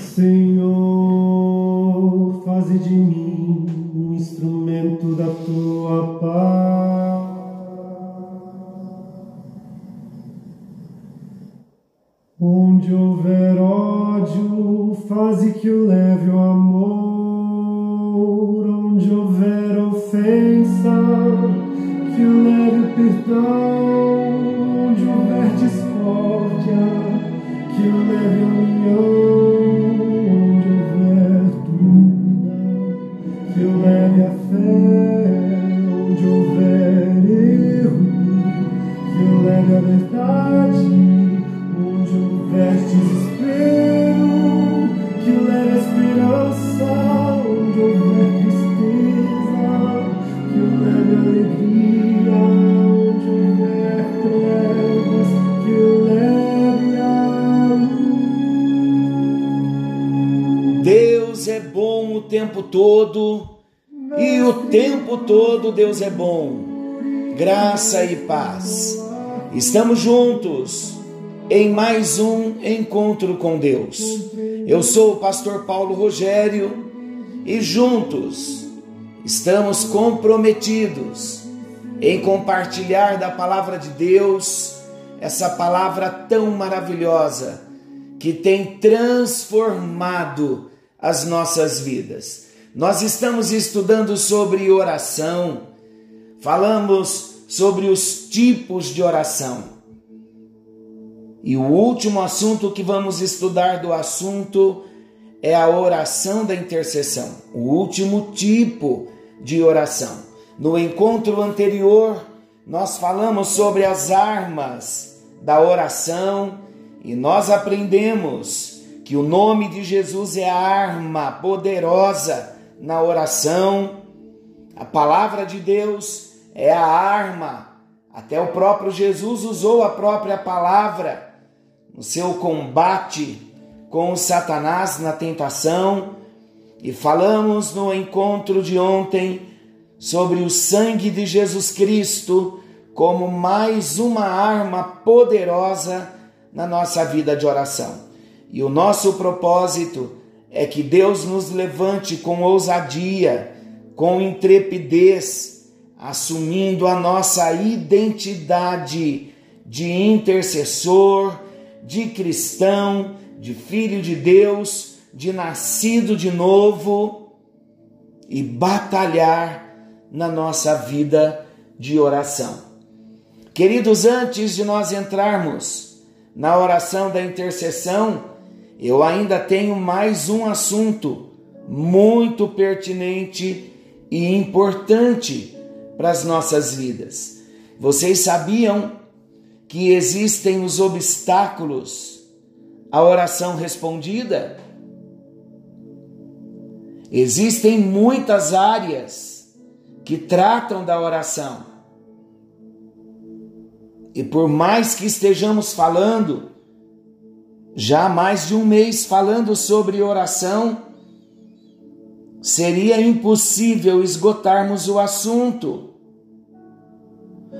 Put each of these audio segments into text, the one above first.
Senhor, faze de mim um instrumento da tua paz. Onde houver ódio, faze que eu leve o amor. Onde houver ofensa, que eu leve o perdão. Verdade. Onde houver desespero, que leve esperança. Onde houver tristeza, que leve alegria. Onde houver trevas, que leve a luz. Deus é bom o tempo todo e o tempo todo Deus é bom. Graça e paz. Estamos juntos em mais um encontro com Deus. Eu sou o pastor Paulo Rogério e juntos estamos comprometidos em compartilhar da palavra de Deus, essa palavra tão maravilhosa que tem transformado as nossas vidas. Nós estamos estudando sobre oração, falamos sobre os tipos de oração. E o último assunto que vamos estudar do assunto é a oração da intercessão, o último tipo de oração. No encontro anterior, nós falamos sobre as armas da oração e nós aprendemos que o nome de Jesus é a arma poderosa na oração. A palavra de Deus é a arma. Até o próprio Jesus usou a própria palavra no seu combate com o Satanás na tentação. E falamos no encontro de ontem sobre o sangue de Jesus Cristo como mais uma arma poderosa na nossa vida de oração. E o nosso propósito é que Deus nos levante com ousadia, com intrepidez, assumindo a nossa identidade de intercessor, de cristão, de filho de Deus, de nascido de novo e batalhar na nossa vida de oração. Queridos, antes de nós entrarmos na oração da intercessão, eu ainda tenho mais um assunto muito pertinente e importante para as nossas vidas. Vocês sabiam que existem os obstáculos à oração respondida? Existem muitas áreas que tratam da oração. E por mais que estejamos falando, já há mais de um mês falando sobre oração, seria impossível esgotarmos o assunto.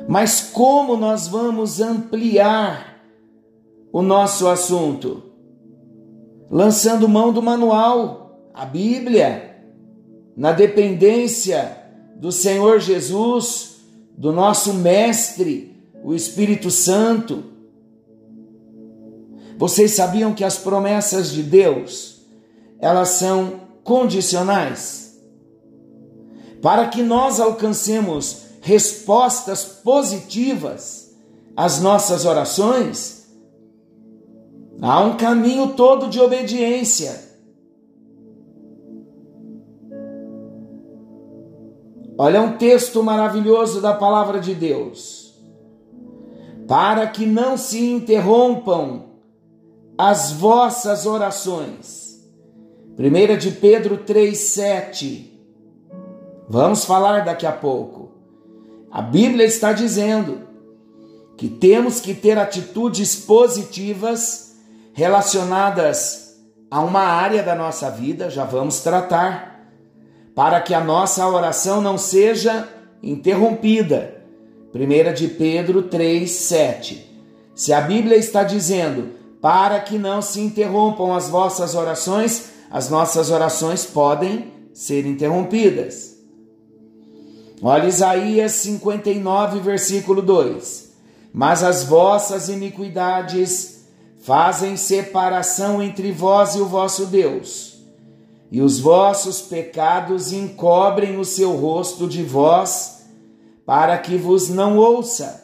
Mas como nós vamos ampliar o nosso assunto? Lançando mão do manual, a Bíblia, na dependência do Senhor Jesus, do nosso Mestre, o Espírito Santo. Vocês sabiam que as promessas de Deus, elas são condicionais? Para que nós alcancemos respostas positivas às nossas orações, há um caminho todo de obediência. Olha um texto maravilhoso da palavra de Deus. Para que não se interrompam as vossas orações. 1 de Pedro 3,7. Vamos falar daqui a pouco. A Bíblia está dizendo que temos que ter atitudes positivas relacionadas a uma área da nossa vida, já vamos tratar, para que a nossa oração não seja interrompida. 1 de Pedro 3,7. Se a Bíblia está dizendo para que não se interrompam as vossas orações, as nossas orações podem ser interrompidas. Olha Isaías 59, versículo 2: Mas as vossas iniquidades fazem separação entre vós e o vosso Deus, e os vossos pecados encobrem o seu rosto de vós, para que vos não ouça.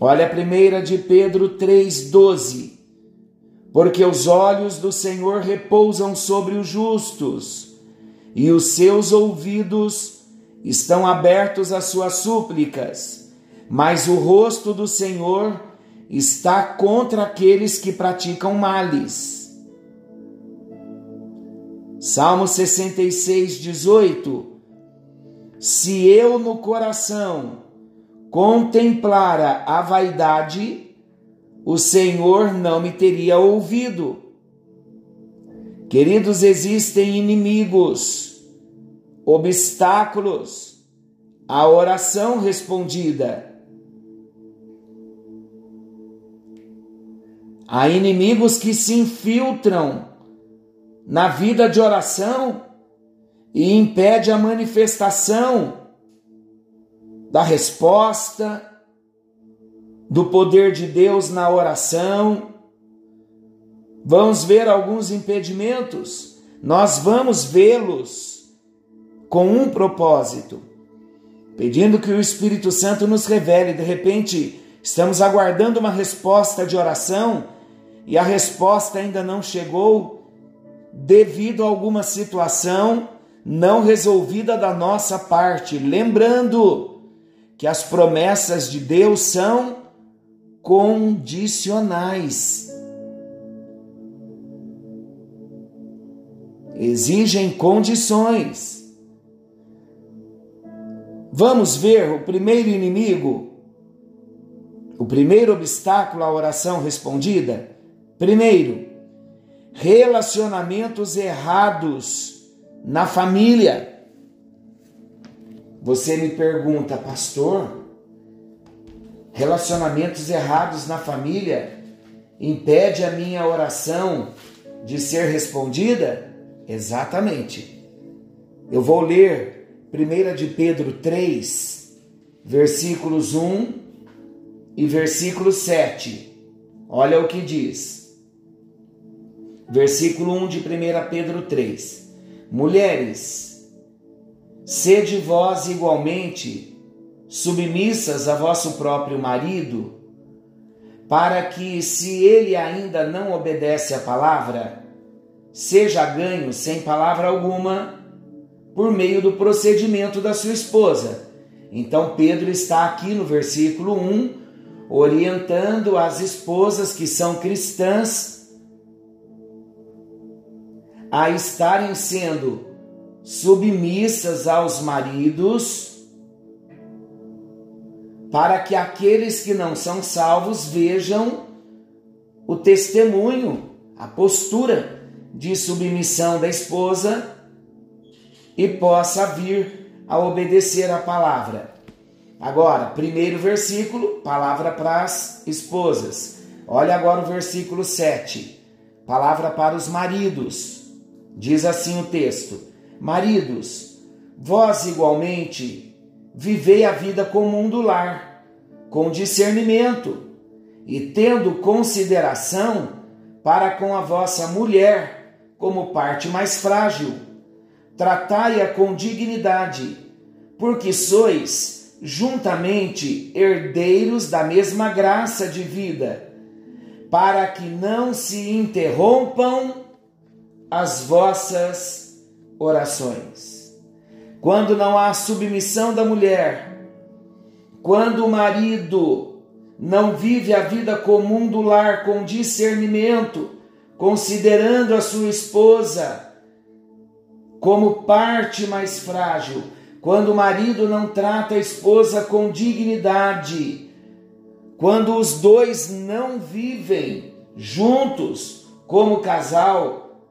Olha a primeira de Pedro 3,12. Porque os olhos do Senhor repousam sobre os justos, e os seus ouvidos estão abertos às suas súplicas, mas o rosto do Senhor está contra aqueles que praticam males. Salmo 66, 18. Se eu no coração contemplara a vaidade, o Senhor não me teria ouvido. Queridos, existem inimigos, obstáculos à oração respondida. Há inimigos que se infiltram na vida de oração e impede a manifestação da resposta, do poder de Deus na oração. Vamos ver alguns impedimentos, nós vamos vê-los com um propósito, pedindo que o Espírito Santo nos revele. De repente, estamos aguardando uma resposta de oração e a resposta ainda não chegou devido a alguma situação não resolvida da nossa parte. Lembrando, que as promessas de Deus são condicionais. Exigem condições. Vamos ver o primeiro inimigo, o primeiro obstáculo à oração respondida? Primeiro, relacionamentos errados na família. Você me pergunta, pastor, relacionamentos errados na família impede a minha oração de ser respondida? Exatamente. Eu vou ler 1 de Pedro 3, versículos 1 e versículo 7. Olha o que diz. Versículo 1 de 1 Pedro 3. Mulheres, Sede vós igualmente submissas a vosso próprio marido, para que, se ele ainda não obedece à palavra, seja ganho sem palavra alguma por meio do procedimento da sua esposa. Então, Pedro está aqui no versículo 1, orientando as esposas que são cristãs a estarem sendo submissas aos maridos, para que aqueles que não são salvos vejam o testemunho, a postura de submissão da esposa e possa vir a obedecer a palavra. Agora, primeiro versículo, palavra para as esposas. Olha agora o versículo 7. Palavra para os maridos. Diz assim o texto: Maridos, vós igualmente vivei a vida comum do lar, com discernimento e tendo consideração para com a vossa mulher como parte mais frágil. Tratai-a com dignidade, porque sois juntamente herdeiros da mesma graça de vida, para que não se interrompam as vossas orações. Quando não há submissão da mulher, quando o marido não vive a vida comum do lar com discernimento, considerando a sua esposa como parte mais frágil, quando o marido não trata a esposa com dignidade, quando os dois não vivem juntos como casal,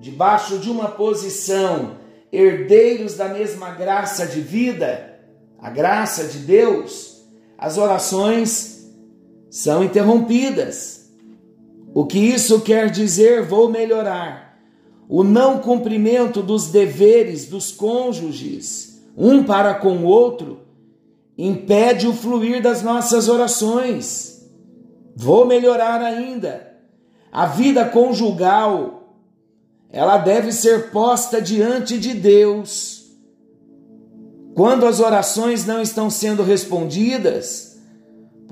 debaixo de uma posição, herdeiros da mesma graça de vida, a graça de Deus, as orações são interrompidas. O que isso quer dizer? Vou melhorar. O não cumprimento dos deveres dos cônjuges, um para com o outro, impede o fluir das nossas orações. Vou melhorar ainda. A vida conjugal, ela deve ser posta diante de Deus. Quando as orações não estão sendo respondidas,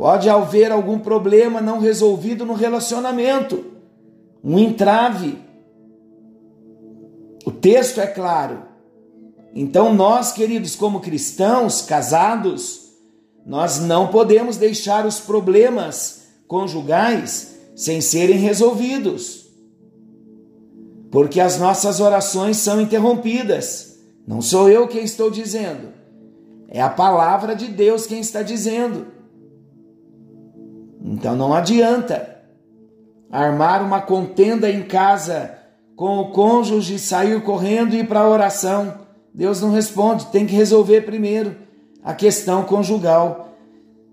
Pode haver algum problema não resolvido no relacionamento, um entrave. O texto é claro. Então, nós, queridos, como cristãos, casados, nós não podemos deixar os problemas conjugais sem serem resolvidos. Porque as nossas orações são interrompidas. Não sou eu quem estou dizendo, é a palavra de Deus quem está dizendo. Então não adianta armar uma contenda em casa com o cônjuge, sair correndo e ir para a oração. Deus não responde, tem que resolver primeiro a questão conjugal.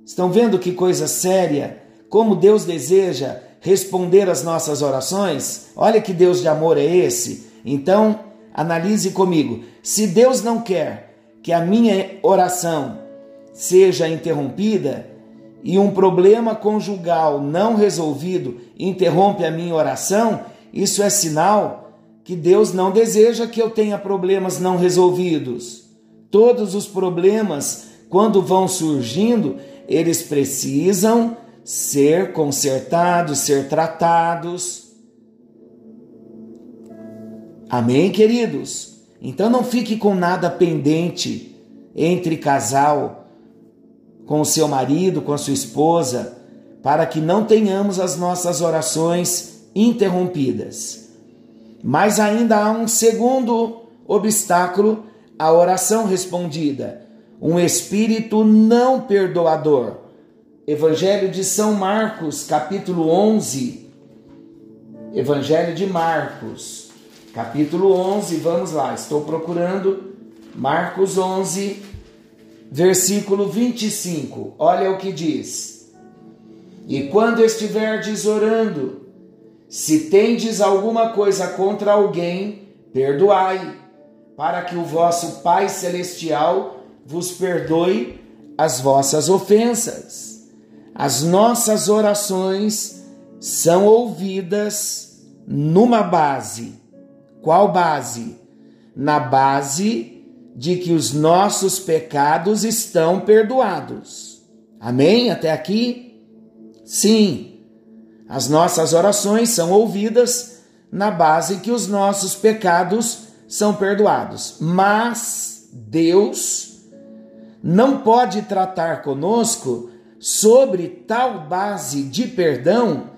Estão vendo que coisa séria? Como Deus deseja responder às nossas orações? Olha que Deus de amor é esse. Então, analise comigo. Se Deus não quer que a minha oração seja interrompida, e um problema conjugal não resolvido interrompe a minha oração, isso é sinal que Deus não deseja que eu tenha problemas não resolvidos. Todos os problemas, quando vão surgindo, eles precisam ser consertados, ser tratados. Amém, queridos? Então não fique com nada pendente entre casal com o seu marido, com a sua esposa, para que não tenhamos as nossas orações interrompidas. Mas ainda há um segundo obstáculo à oração respondida: um espírito não perdoador. Evangelho de São Marcos, capítulo 11. Evangelho de Marcos, capítulo 11, vamos lá, estou procurando Marcos 11, versículo 25, olha o que diz: E quando estiverdes orando, se tendes alguma coisa contra alguém, perdoai, para que o vosso Pai Celestial vos perdoe as vossas ofensas. As nossas orações são ouvidas numa base. Qual base? Na base de que os nossos pecados estão perdoados. Amém? Até aqui? Sim. As nossas orações são ouvidas na base que os nossos pecados são perdoados. Mas Deus não pode tratar conosco sobre tal base de perdão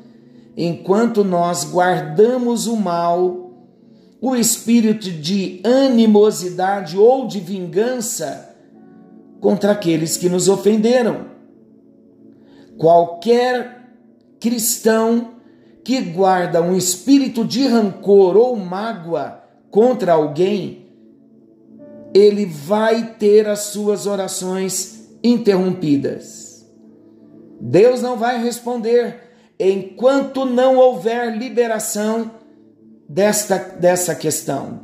enquanto nós guardamos o mal o espírito de animosidade ou de vingança contra aqueles que nos ofenderam. Qualquer cristão que guarda um espírito de rancor ou mágoa contra alguém, ele vai ter as suas orações interrompidas. Deus não vai responder enquanto não houver liberação desta, dessa questão.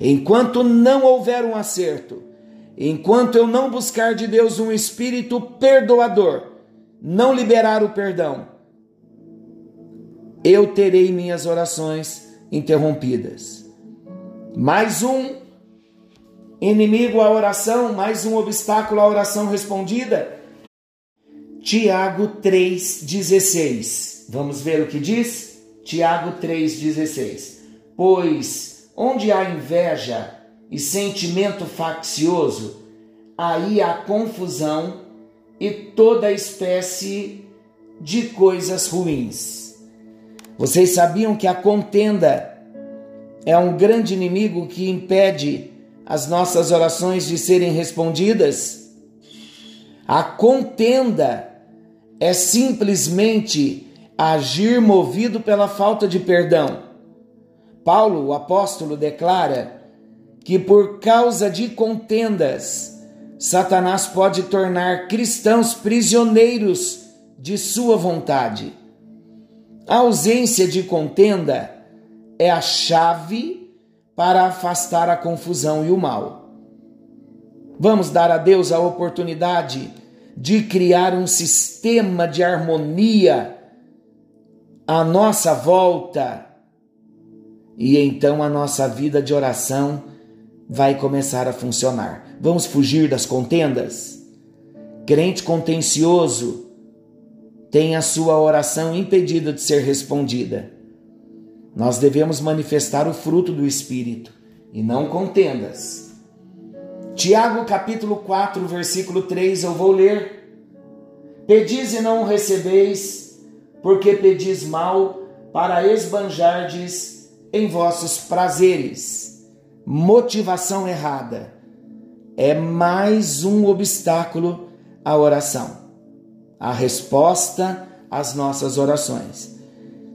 Enquanto não houver um acerto, enquanto eu não buscar de Deus um espírito perdoador, não liberar o perdão, eu terei minhas orações interrompidas. Mais um inimigo à oração, mais um obstáculo à oração respondida. Tiago 3,16. Vamos ver o que diz? Tiago 3,16. Pois onde há inveja e sentimento faccioso, aí há confusão e toda espécie de coisas ruins. Vocês sabiam que a contenda é um grande inimigo que impede as nossas orações de serem respondidas? A contenda é simplesmente agir movido pela falta de perdão. Paulo, o apóstolo, declara que por causa de contendas, Satanás pode tornar cristãos prisioneiros de sua vontade. A ausência de contenda é a chave para afastar a confusão e o mal. Vamos dar a Deus a oportunidade de criar um sistema de harmonia à nossa volta. E então a nossa vida de oração vai começar a funcionar. Vamos fugir das contendas? Crente contencioso tem a sua oração impedida de ser respondida. Nós devemos manifestar o fruto do Espírito e não contendas. Tiago capítulo 4, versículo 3, eu vou ler. Pedis e não recebeis, porque pedis mal para esbanjardes em vossos prazeres. Motivação errada é mais um obstáculo à oração, à resposta às nossas orações.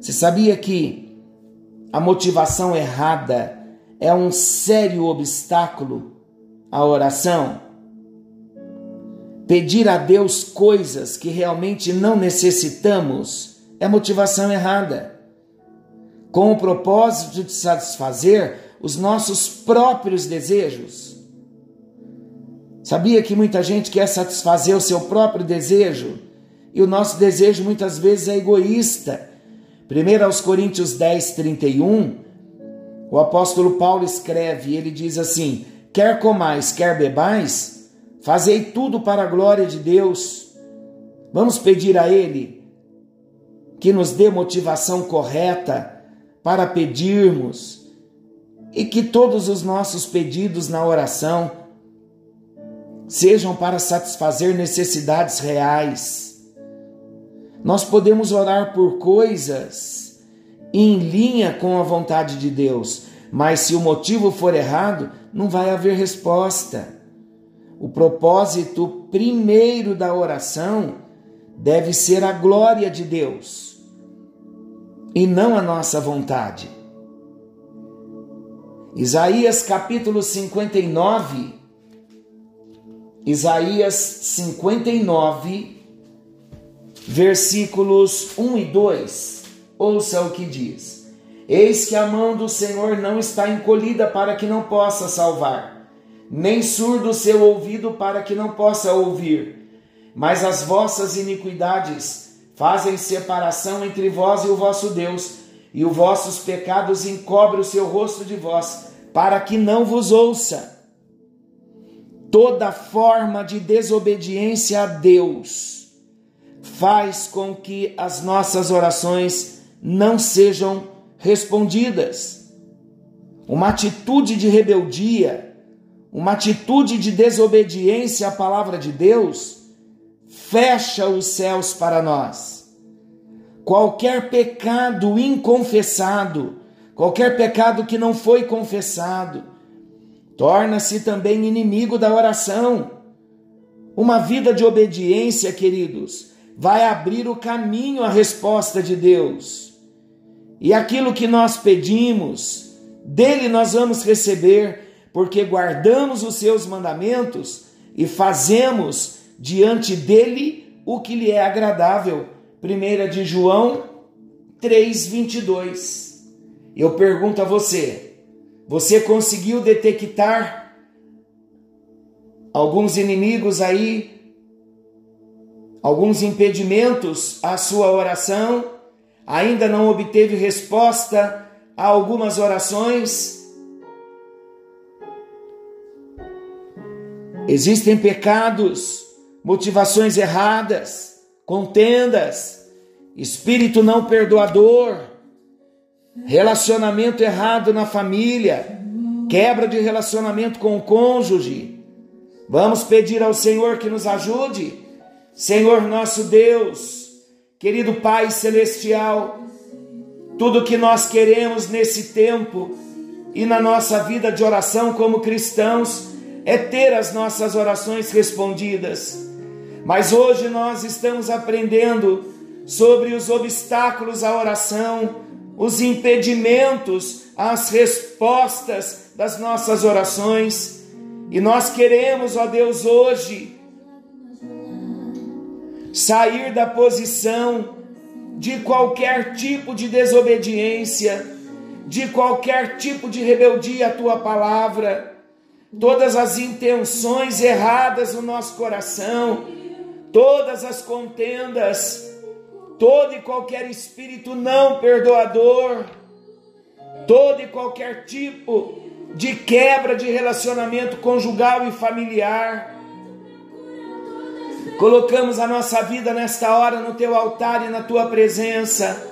Você sabia que a motivação errada é um sério obstáculo à oração? Pedir a Deus coisas que realmente não necessitamos é motivação errada. Com o propósito de satisfazer os nossos próprios desejos. Sabia que muita gente quer satisfazer o seu próprio desejo? E o nosso desejo muitas vezes é egoísta. 1 aos Coríntios 10, 31, o apóstolo Paulo escreve, ele diz assim: Quer comais, quer bebais, fazei tudo para a glória de Deus. Vamos pedir a Ele que nos dê motivação correta para pedirmos e que todos os nossos pedidos na oração sejam para satisfazer necessidades reais. Nós podemos orar por coisas em linha com a vontade de Deus, mas se o motivo for errado, não vai haver resposta. O propósito primeiro da oração deve ser a glória de Deus e não a nossa vontade. Isaías capítulo 59, Isaías 59, versículos 1 e 2. Ouça o que diz: Eis que a mão do Senhor não está encolhida para que não possa salvar, nem surdo o seu ouvido para que não possa ouvir. Mas as vossas iniquidades fazem separação entre vós e o vosso Deus, e os vossos pecados encobrem o seu rosto de vós, para que não vos ouça toda forma de desobediência a Deus faz com que as nossas orações não sejam respondidas. Uma atitude de rebeldia, uma atitude de desobediência à palavra de Deus, fecha os céus para nós. Qualquer pecado inconfessado, qualquer pecado que não foi confessado, torna-se também inimigo da oração. Uma vida de obediência, queridos, vai abrir o caminho à resposta de Deus. E aquilo que nós pedimos, dele nós vamos receber, porque guardamos os seus mandamentos e fazemos diante dele o que lhe é agradável. 1 de João 3:22. Eu pergunto a você, você conseguiu detectar alguns inimigos aí, alguns impedimentos à sua oração? Ainda não obteve resposta a algumas orações? Existem pecados, motivações erradas, contendas, espírito não perdoador, relacionamento errado na família, quebra de relacionamento com o cônjuge. Vamos pedir ao Senhor que nos ajude. Senhor nosso Deus, querido Pai celestial, tudo que nós queremos nesse tempo e na nossa vida de oração como cristãos é ter as nossas orações respondidas. Mas hoje nós estamos aprendendo sobre os obstáculos à oração os impedimentos às respostas das nossas orações. E nós queremos, ó Deus, hoje sair da posição de qualquer tipo de desobediência, de qualquer tipo de rebeldia à tua palavra, todas as intenções erradas no nosso coração, todas as contendas, todo e qualquer espírito não perdoador, todo e qualquer tipo de quebra de relacionamento conjugal e familiar. Colocamos a nossa vida nesta hora no teu altar e na tua presença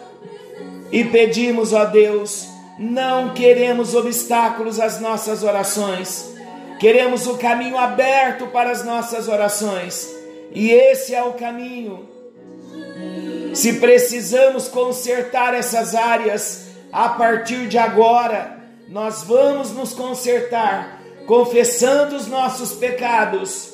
e pedimos, ó Deus, não queremos obstáculos às nossas orações, queremos o caminho aberto para as nossas orações, e esse é o caminho. Se precisamos consertar essas áreas a partir de agora, nós vamos nos consertar, confessando os nossos pecados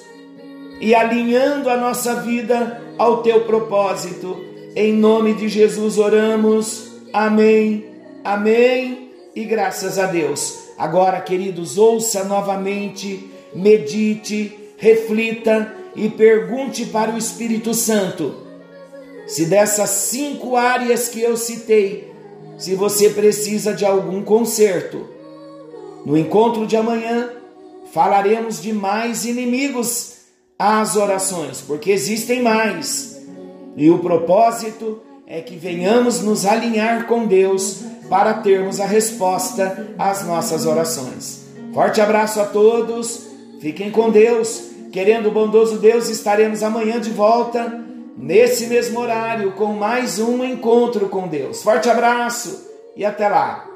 e alinhando a nossa vida ao teu propósito. Em nome de Jesus oramos. Amém. Amém. E graças a Deus. Agora, queridos, ouça novamente, medite, reflita e pergunte para o Espírito Santo se dessas cinco áreas que eu citei, se você precisa de algum conserto. No encontro de amanhã, falaremos de mais inimigos às orações, porque existem mais. E o propósito é que venhamos nos alinhar com Deus para termos a resposta às nossas orações. Forte abraço a todos, fiquem com Deus. Querendo o bondoso Deus, estaremos amanhã de volta nesse mesmo horário, com mais um encontro com Deus. Forte abraço e até lá!